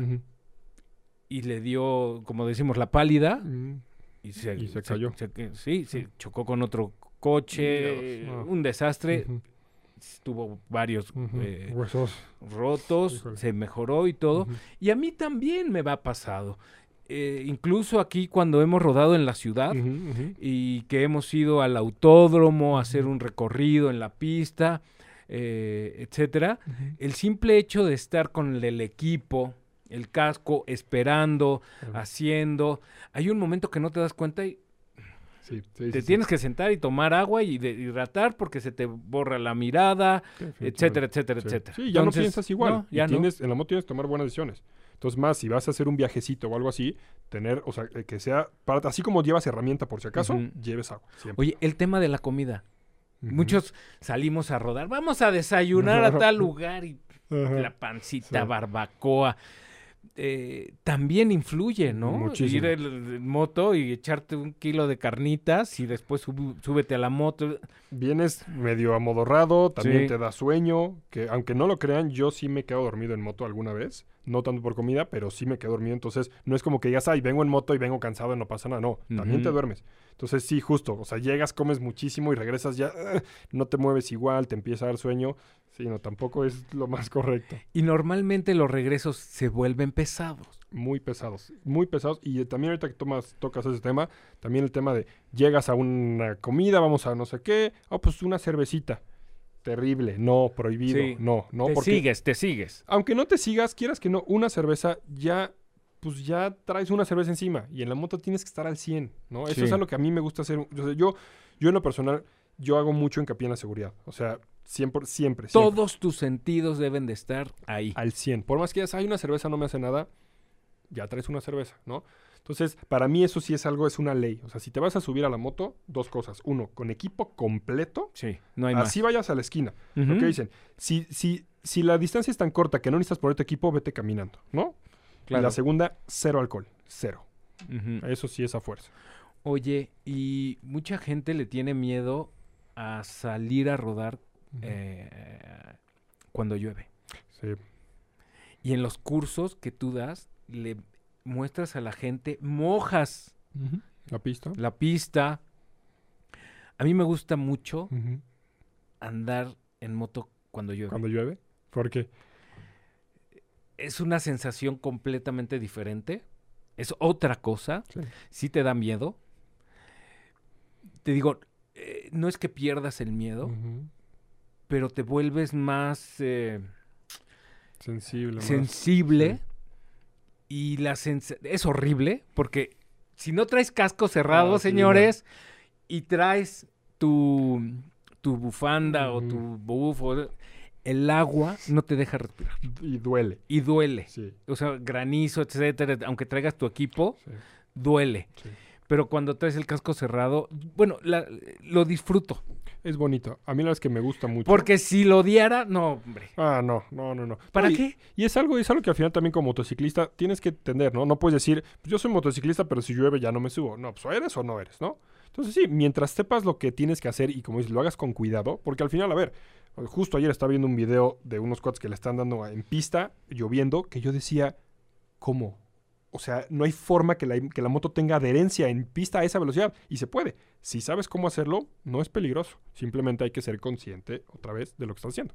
Speaker 1: y le dio, como decimos, la pálida.
Speaker 2: Ujú.
Speaker 1: Y se,
Speaker 2: Y se cayó.
Speaker 1: sí, se chocó con otro coche.
Speaker 2: No.
Speaker 1: Un desastre. Tuvo varios eh,
Speaker 2: Huesos.
Speaker 1: rotos.
Speaker 2: Híjole.
Speaker 1: Se mejoró y todo. Y a mí también me va pasado. Eh, incluso aquí cuando hemos rodado en la ciudad y que hemos ido al autódromo a hacer un recorrido en la pista, eh, etcétera, el simple hecho de estar con el, equipo, el casco, esperando, haciendo, hay un momento que no te das cuenta y
Speaker 2: Sí, sí,
Speaker 1: te
Speaker 2: sí,
Speaker 1: tienes que sentar y tomar agua y de- hidratar porque se te borra la mirada, etcétera, etcétera, etcétera.
Speaker 2: Sí, ya
Speaker 1: Entonces,
Speaker 2: no piensas igual.
Speaker 1: no, ya no.
Speaker 2: tienes, En la moto tienes que tomar buenas decisiones. Entonces, más si vas a hacer un viajecito o algo así, tener, o sea, eh, que sea, para, así como llevas herramienta por si acaso,
Speaker 1: Ujú.
Speaker 2: lleves agua. Siempre.
Speaker 1: Oye, el tema de la comida. Muchos salimos a rodar. Vamos a desayunar a tal lugar y la pancita,
Speaker 2: Sí.
Speaker 1: barbacoa. Eh, también influye, ¿no?
Speaker 2: Muchísimo.
Speaker 1: Ir en, en moto y echarte un kilo de carnitas y después sub- súbete a la moto.
Speaker 2: Vienes medio amodorrado, también
Speaker 1: Sí.
Speaker 2: te da sueño, que aunque no lo crean, yo sí me quedo dormido en moto alguna vez, no tanto por comida, pero sí me quedo dormido, entonces no es como que digas, ay, vengo en moto y vengo cansado y no pasa nada, no, también te duermes. Entonces sí, justo, o sea, llegas, comes muchísimo y regresas ya, no te mueves igual, te empieza a dar sueño, sí, no, tampoco es lo más correcto.
Speaker 1: Y normalmente los regresos se vuelven pesados.
Speaker 2: Muy pesados, muy pesados. Y también ahorita que tomas, tocas ese tema, también el tema de llegas a una comida, vamos a no sé qué, oh, pues una cervecita. Terrible, no, prohibido,
Speaker 1: Sí.
Speaker 2: no, no,
Speaker 1: te
Speaker 2: porque
Speaker 1: sigues, te sigues.
Speaker 2: aunque no te sigas, quieras que no, una cerveza ya, pues ya traes una cerveza encima y en la moto tienes que estar al 100, ¿no? Eso es algo que a mí me gusta hacer. yo, yo en lo personal, yo hago mucho hincapié en la seguridad, o sea, siempre, siempre, siempre.
Speaker 1: Todos tus sentidos deben de estar ahí.
Speaker 2: al 100. Por más que digas, hay una cerveza, no me hace nada, ya traes una cerveza, ¿no? Entonces, para mí eso sí es algo, es una ley. O sea, si te vas a subir a la moto, dos cosas. Uno, con equipo completo,
Speaker 1: Sí, no hay
Speaker 2: así vayas a la esquina.
Speaker 1: más.
Speaker 2: Lo que dicen, si, si, si la distancia es tan corta que no necesitas poner tu equipo, vete caminando, ¿no? Y la segunda, cero alcohol, cero. Eso sí es a fuerza.
Speaker 1: Oye, y mucha gente le tiene miedo a salir a rodar eh, cuando llueve.
Speaker 2: Sí.
Speaker 1: Y en los cursos que tú das, le muestras a la gente, mojas
Speaker 2: La pista.
Speaker 1: la pista. A mí me gusta mucho andar en moto cuando llueve.
Speaker 2: Cuando llueve. Porque
Speaker 1: Es una sensación completamente diferente. Es otra cosa.
Speaker 2: Sí.
Speaker 1: Sí te da miedo. Te digo, eh, no es que pierdas el miedo. Pero te vuelves más eh,
Speaker 2: sensible.
Speaker 1: Y la sens- es horrible porque si no traes casco cerrado,
Speaker 2: Ah, sí,
Speaker 1: señores, y traes tu, tu bufanda o tu bufo, el agua no te deja respirar.
Speaker 2: Y duele.
Speaker 1: Y duele.
Speaker 2: Sí.
Speaker 1: O sea, granizo, etcétera, aunque traigas tu equipo,
Speaker 2: sí,
Speaker 1: duele. Pero cuando traes el casco cerrado, bueno, la- lo disfruto.
Speaker 2: Es bonito. A mí la verdad es que me gusta mucho.
Speaker 1: Porque si lo odiara, no, hombre.
Speaker 2: Ah, no, no, no, no.
Speaker 1: ¿Para
Speaker 2: No, y-
Speaker 1: qué?
Speaker 2: Y es algo, es algo que al final también como motociclista tienes que entender, ¿no? No puedes decir, pues yo soy motociclista, pero si llueve ya no me subo. No, pues o eres o no eres, ¿no? Entonces sí, mientras sepas lo que tienes que hacer y como dices, lo hagas con cuidado, porque al final, a ver, justo ayer estaba viendo un video de unos cuates que le están dando en pista, lloviendo, que yo decía, ¿cómo? O sea, no hay forma que la, que la moto tenga adherencia en pista a esa velocidad. Y se puede. Si sabes cómo hacerlo, no es peligroso. Simplemente hay que ser consciente otra vez de lo que estás haciendo.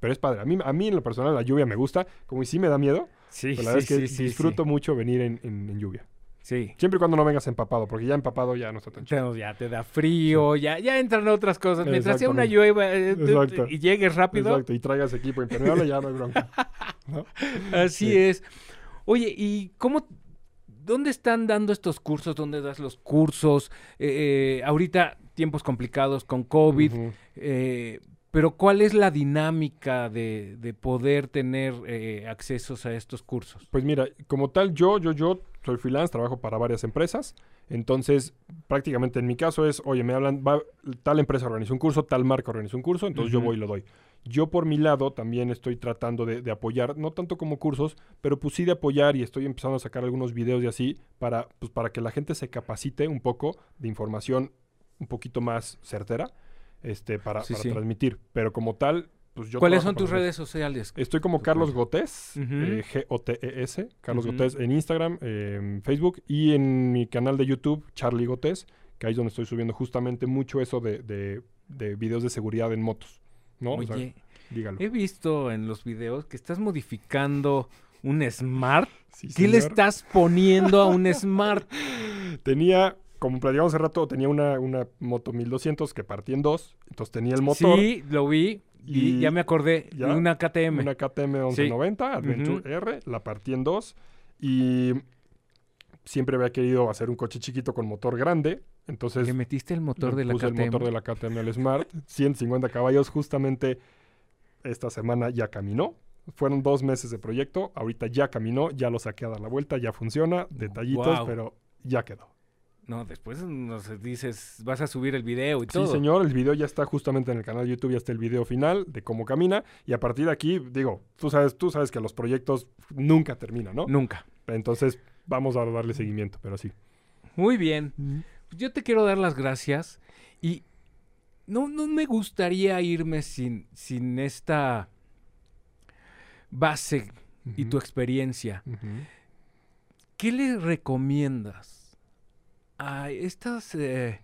Speaker 2: Pero es padre. A mí, a mí en lo personal la lluvia me gusta. Como sí me da miedo.
Speaker 1: Sí,
Speaker 2: Pero la verdad es que disfruto mucho venir en, en- en lluvia.
Speaker 1: Sí.
Speaker 2: Siempre y cuando no vengas empapado. Porque ya empapado ya no está tan chido.
Speaker 1: Ya te da frío, ya, ya entran otras cosas. Mientras sea una llueva eh, y llegues rápido,
Speaker 2: Exacto. Y traigas equipo impermeable ya no hay bronca. ¿no?
Speaker 1: así
Speaker 2: Sí.
Speaker 1: es. Oye, ¿y cómo, dónde están dando estos cursos? ¿Dónde das los cursos? Eh, eh, ahorita tiempos complicados con COVID, eh, pero ¿cuál es la dinámica de, de poder tener eh, accesos a estos cursos?
Speaker 2: Pues mira, como tal, yo, yo, yo soy freelance, trabajo para varias empresas. Entonces, prácticamente en mi caso es, oye, me hablan, va, tal empresa organiza un curso, tal marca organiza un curso, entonces yo voy y lo doy. Yo por mi lado también estoy tratando de, de apoyar, no tanto como cursos, pero pues sí de apoyar y estoy empezando a sacar algunos videos y así para, pues, para que la gente se capacite un poco de información un poquito más certera este, para,
Speaker 1: Sí,
Speaker 2: para
Speaker 1: sí.
Speaker 2: transmitir. Pero como tal, pues yo...
Speaker 1: ¿Cuáles son tus redes sociales?
Speaker 2: Estoy como Carlos Gotés,
Speaker 1: Ujú.
Speaker 2: eh, G-O-T-E-S, Carlos. Gotés en Instagram, eh, en Facebook y en mi canal de YouTube, Charlie Gotés, que ahí es donde estoy subiendo justamente mucho eso de, de, de videos de seguridad en motos. ¿No? O sea,
Speaker 1: Oye,
Speaker 2: dígalo.
Speaker 1: he visto en los videos que estás modificando un Smart.
Speaker 2: Sí,
Speaker 1: ¿Qué le estás poniendo a un Smart?
Speaker 2: Tenía, como platicamos hace rato, tenía una, una moto 1200 que partí en dos, entonces tenía el motor,
Speaker 1: Sí, lo vi y,
Speaker 2: Y-
Speaker 1: ya me acordé.
Speaker 2: ¿Ya?
Speaker 1: Una KTM.
Speaker 2: una KTM 1190, Adventure. R, la partí en dos y siempre había querido hacer un coche chiquito con motor grande, entonces
Speaker 1: Le metiste el motor
Speaker 2: le
Speaker 1: de la
Speaker 2: puse
Speaker 1: KTM.
Speaker 2: el motor de la KTM al Smart, 150 caballos, justamente esta semana ya caminó. Fueron dos meses de proyecto. Ahorita ya caminó, ya lo saqué a dar la vuelta, ya funciona. Detallitos, pero ya quedó.
Speaker 1: No, después nos dices, vas a subir el video y
Speaker 2: Sí,
Speaker 1: todo.
Speaker 2: señor, el video ya está justamente en el canal de YouTube, ya está el video final de cómo camina. Y a partir de aquí, digo, tú sabes, tú sabes que los proyectos nunca terminan, ¿no?
Speaker 1: Nunca.
Speaker 2: Entonces, vamos a darle seguimiento, pero sí.
Speaker 1: Muy bien. Yo te quiero dar las gracias y no, no me gustaría irme sin, sin esta base y tu experiencia. ¿Qué le recomiendas a estos eh,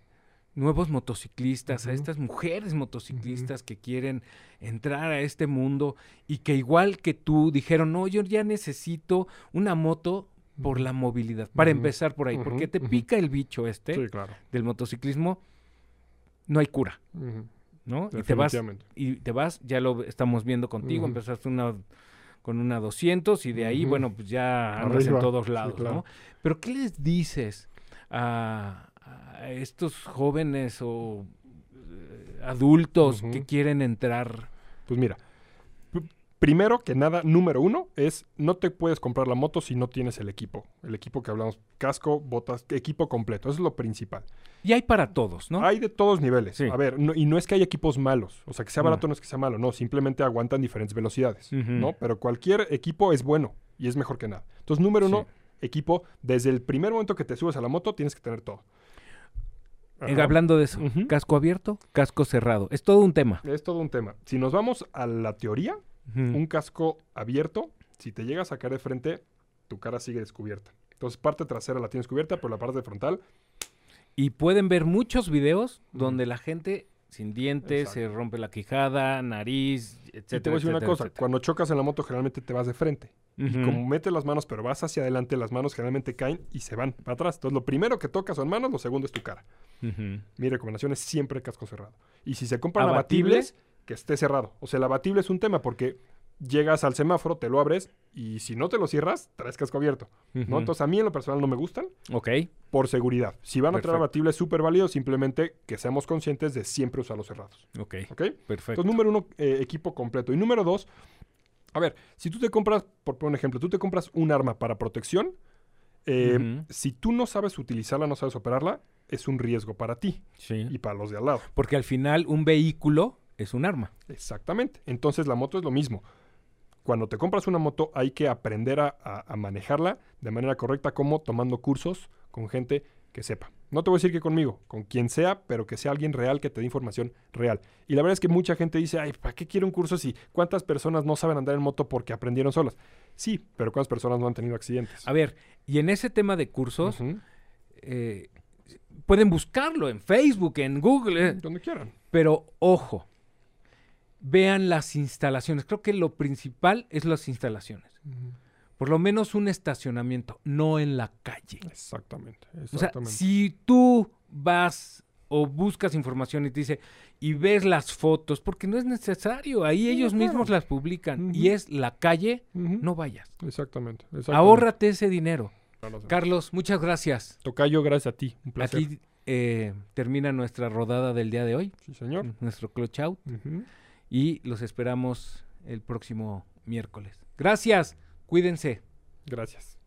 Speaker 1: nuevos motociclistas, a estas mujeres motociclistas que quieren entrar a este mundo y que igual que tú dijeron, no, yo ya necesito una moto por la movilidad, para empezar por ahí, porque te pica el bicho este
Speaker 2: Sí, claro.
Speaker 1: del motociclismo, no hay cura. ¿no? Y te vas y te vas, ya lo estamos viendo contigo, empezaste una con una 200 y de ahí, bueno, pues ya andas en todos
Speaker 2: Sí,
Speaker 1: lados,
Speaker 2: claro.
Speaker 1: ¿no? Pero ¿qué les dices a, a estos jóvenes o eh, adultos que quieren entrar?
Speaker 2: Pues mira, primero que nada, número uno es no te puedes comprar la moto si no tienes el equipo. El equipo que hablamos, casco, botas, equipo completo. Eso es lo principal.
Speaker 1: Y hay para todos, ¿no?
Speaker 2: Hay de todos niveles.
Speaker 1: Sí.
Speaker 2: A ver, no- y no es que haya equipos malos. O sea, que sea barato no es que sea malo. No, simplemente aguantan diferentes velocidades. ¿no? Pero cualquier equipo es bueno y es mejor que nada. Entonces, número
Speaker 1: Sí.
Speaker 2: uno, equipo. Desde el primer momento que te subes a la moto, tienes que tener todo.
Speaker 1: Eh,
Speaker 2: Ajá.
Speaker 1: hablando de eso, casco abierto, casco cerrado, es todo un tema.
Speaker 2: Es todo un tema. Si nos vamos a la teoría, Un casco abierto, si te llega a sacar de frente, tu cara sigue descubierta. Entonces, parte trasera la tienes cubierta, pero la parte frontal,
Speaker 1: Y pueden ver muchos videos donde la gente sin dientes
Speaker 2: Exacto.
Speaker 1: se rompe la quijada, nariz, etcétera.
Speaker 2: y te voy a decir una cosa,
Speaker 1: etcétera.
Speaker 2: cuando chocas en la moto generalmente te vas de frente. Y como metes las manos, pero vas hacia adelante, las manos generalmente caen y se van para atrás. Entonces, lo primero que tocas son manos, lo segundo es tu cara. Mi recomendación es siempre casco cerrado. Y si se compran
Speaker 1: ¿Abatible?
Speaker 2: abatibles, que esté cerrado. O sea, el abatible es un tema porque llegas al semáforo, te lo abres y si no te lo cierras, traes casco abierto. ¿no?
Speaker 1: Ujú.
Speaker 2: Entonces, a mí en lo personal no me gustan
Speaker 1: Ok.
Speaker 2: por seguridad. Si van a traer abatibles, súper válido, simplemente que seamos conscientes de siempre usarlos cerrados.
Speaker 1: Ok.
Speaker 2: ¿Ok?
Speaker 1: Perfecto.
Speaker 2: Entonces, número uno, eh, equipo completo. Y número dos, a ver, si tú te compras, por poner un ejemplo, tú te compras un arma para protección, eh, si tú no sabes utilizarla, no sabes operarla, es un riesgo para ti
Speaker 1: Sí.
Speaker 2: y para los de al lado.
Speaker 1: Porque al final un vehículo es un arma.
Speaker 2: Exactamente. Entonces la moto es lo mismo. Cuando te compras una moto hay que aprender a, a- a manejarla de manera correcta, como tomando cursos con gente que sepa. No te voy a decir que conmigo, con quien sea, pero que sea alguien real que te dé información real. Y la verdad es que mucha gente dice, ay, ¿para qué quiero un curso si cuántas personas no saben andar en moto porque aprendieron solas? Sí, pero cuántas personas no han tenido accidentes.
Speaker 1: A ver, y en ese tema de cursos, eh, pueden buscarlo en Facebook, en Google, eh,
Speaker 2: Donde quieran.
Speaker 1: pero ojo, vean las instalaciones. Creo que lo principal es las instalaciones. Por lo menos un estacionamiento, no en la calle.
Speaker 2: Exactamente.
Speaker 1: O sea, si tú vas o buscas información y te dice y ves las fotos, porque no es necesario, ahí
Speaker 2: Sí,
Speaker 1: ellos
Speaker 2: claro.
Speaker 1: mismos las publican y es la calle, no vayas.
Speaker 2: Exactamente. exactamente.
Speaker 1: Ahórrate ese dinero.
Speaker 2: Carlos.
Speaker 1: Carlos, muchas gracias.
Speaker 2: Tocayo, gracias a ti. Un placer.
Speaker 1: Aquí eh, termina nuestra rodada del día de hoy,
Speaker 2: Sí, señor.
Speaker 1: nuestro clutch out y los esperamos el próximo miércoles. Gracias, cuídense.
Speaker 2: Gracias.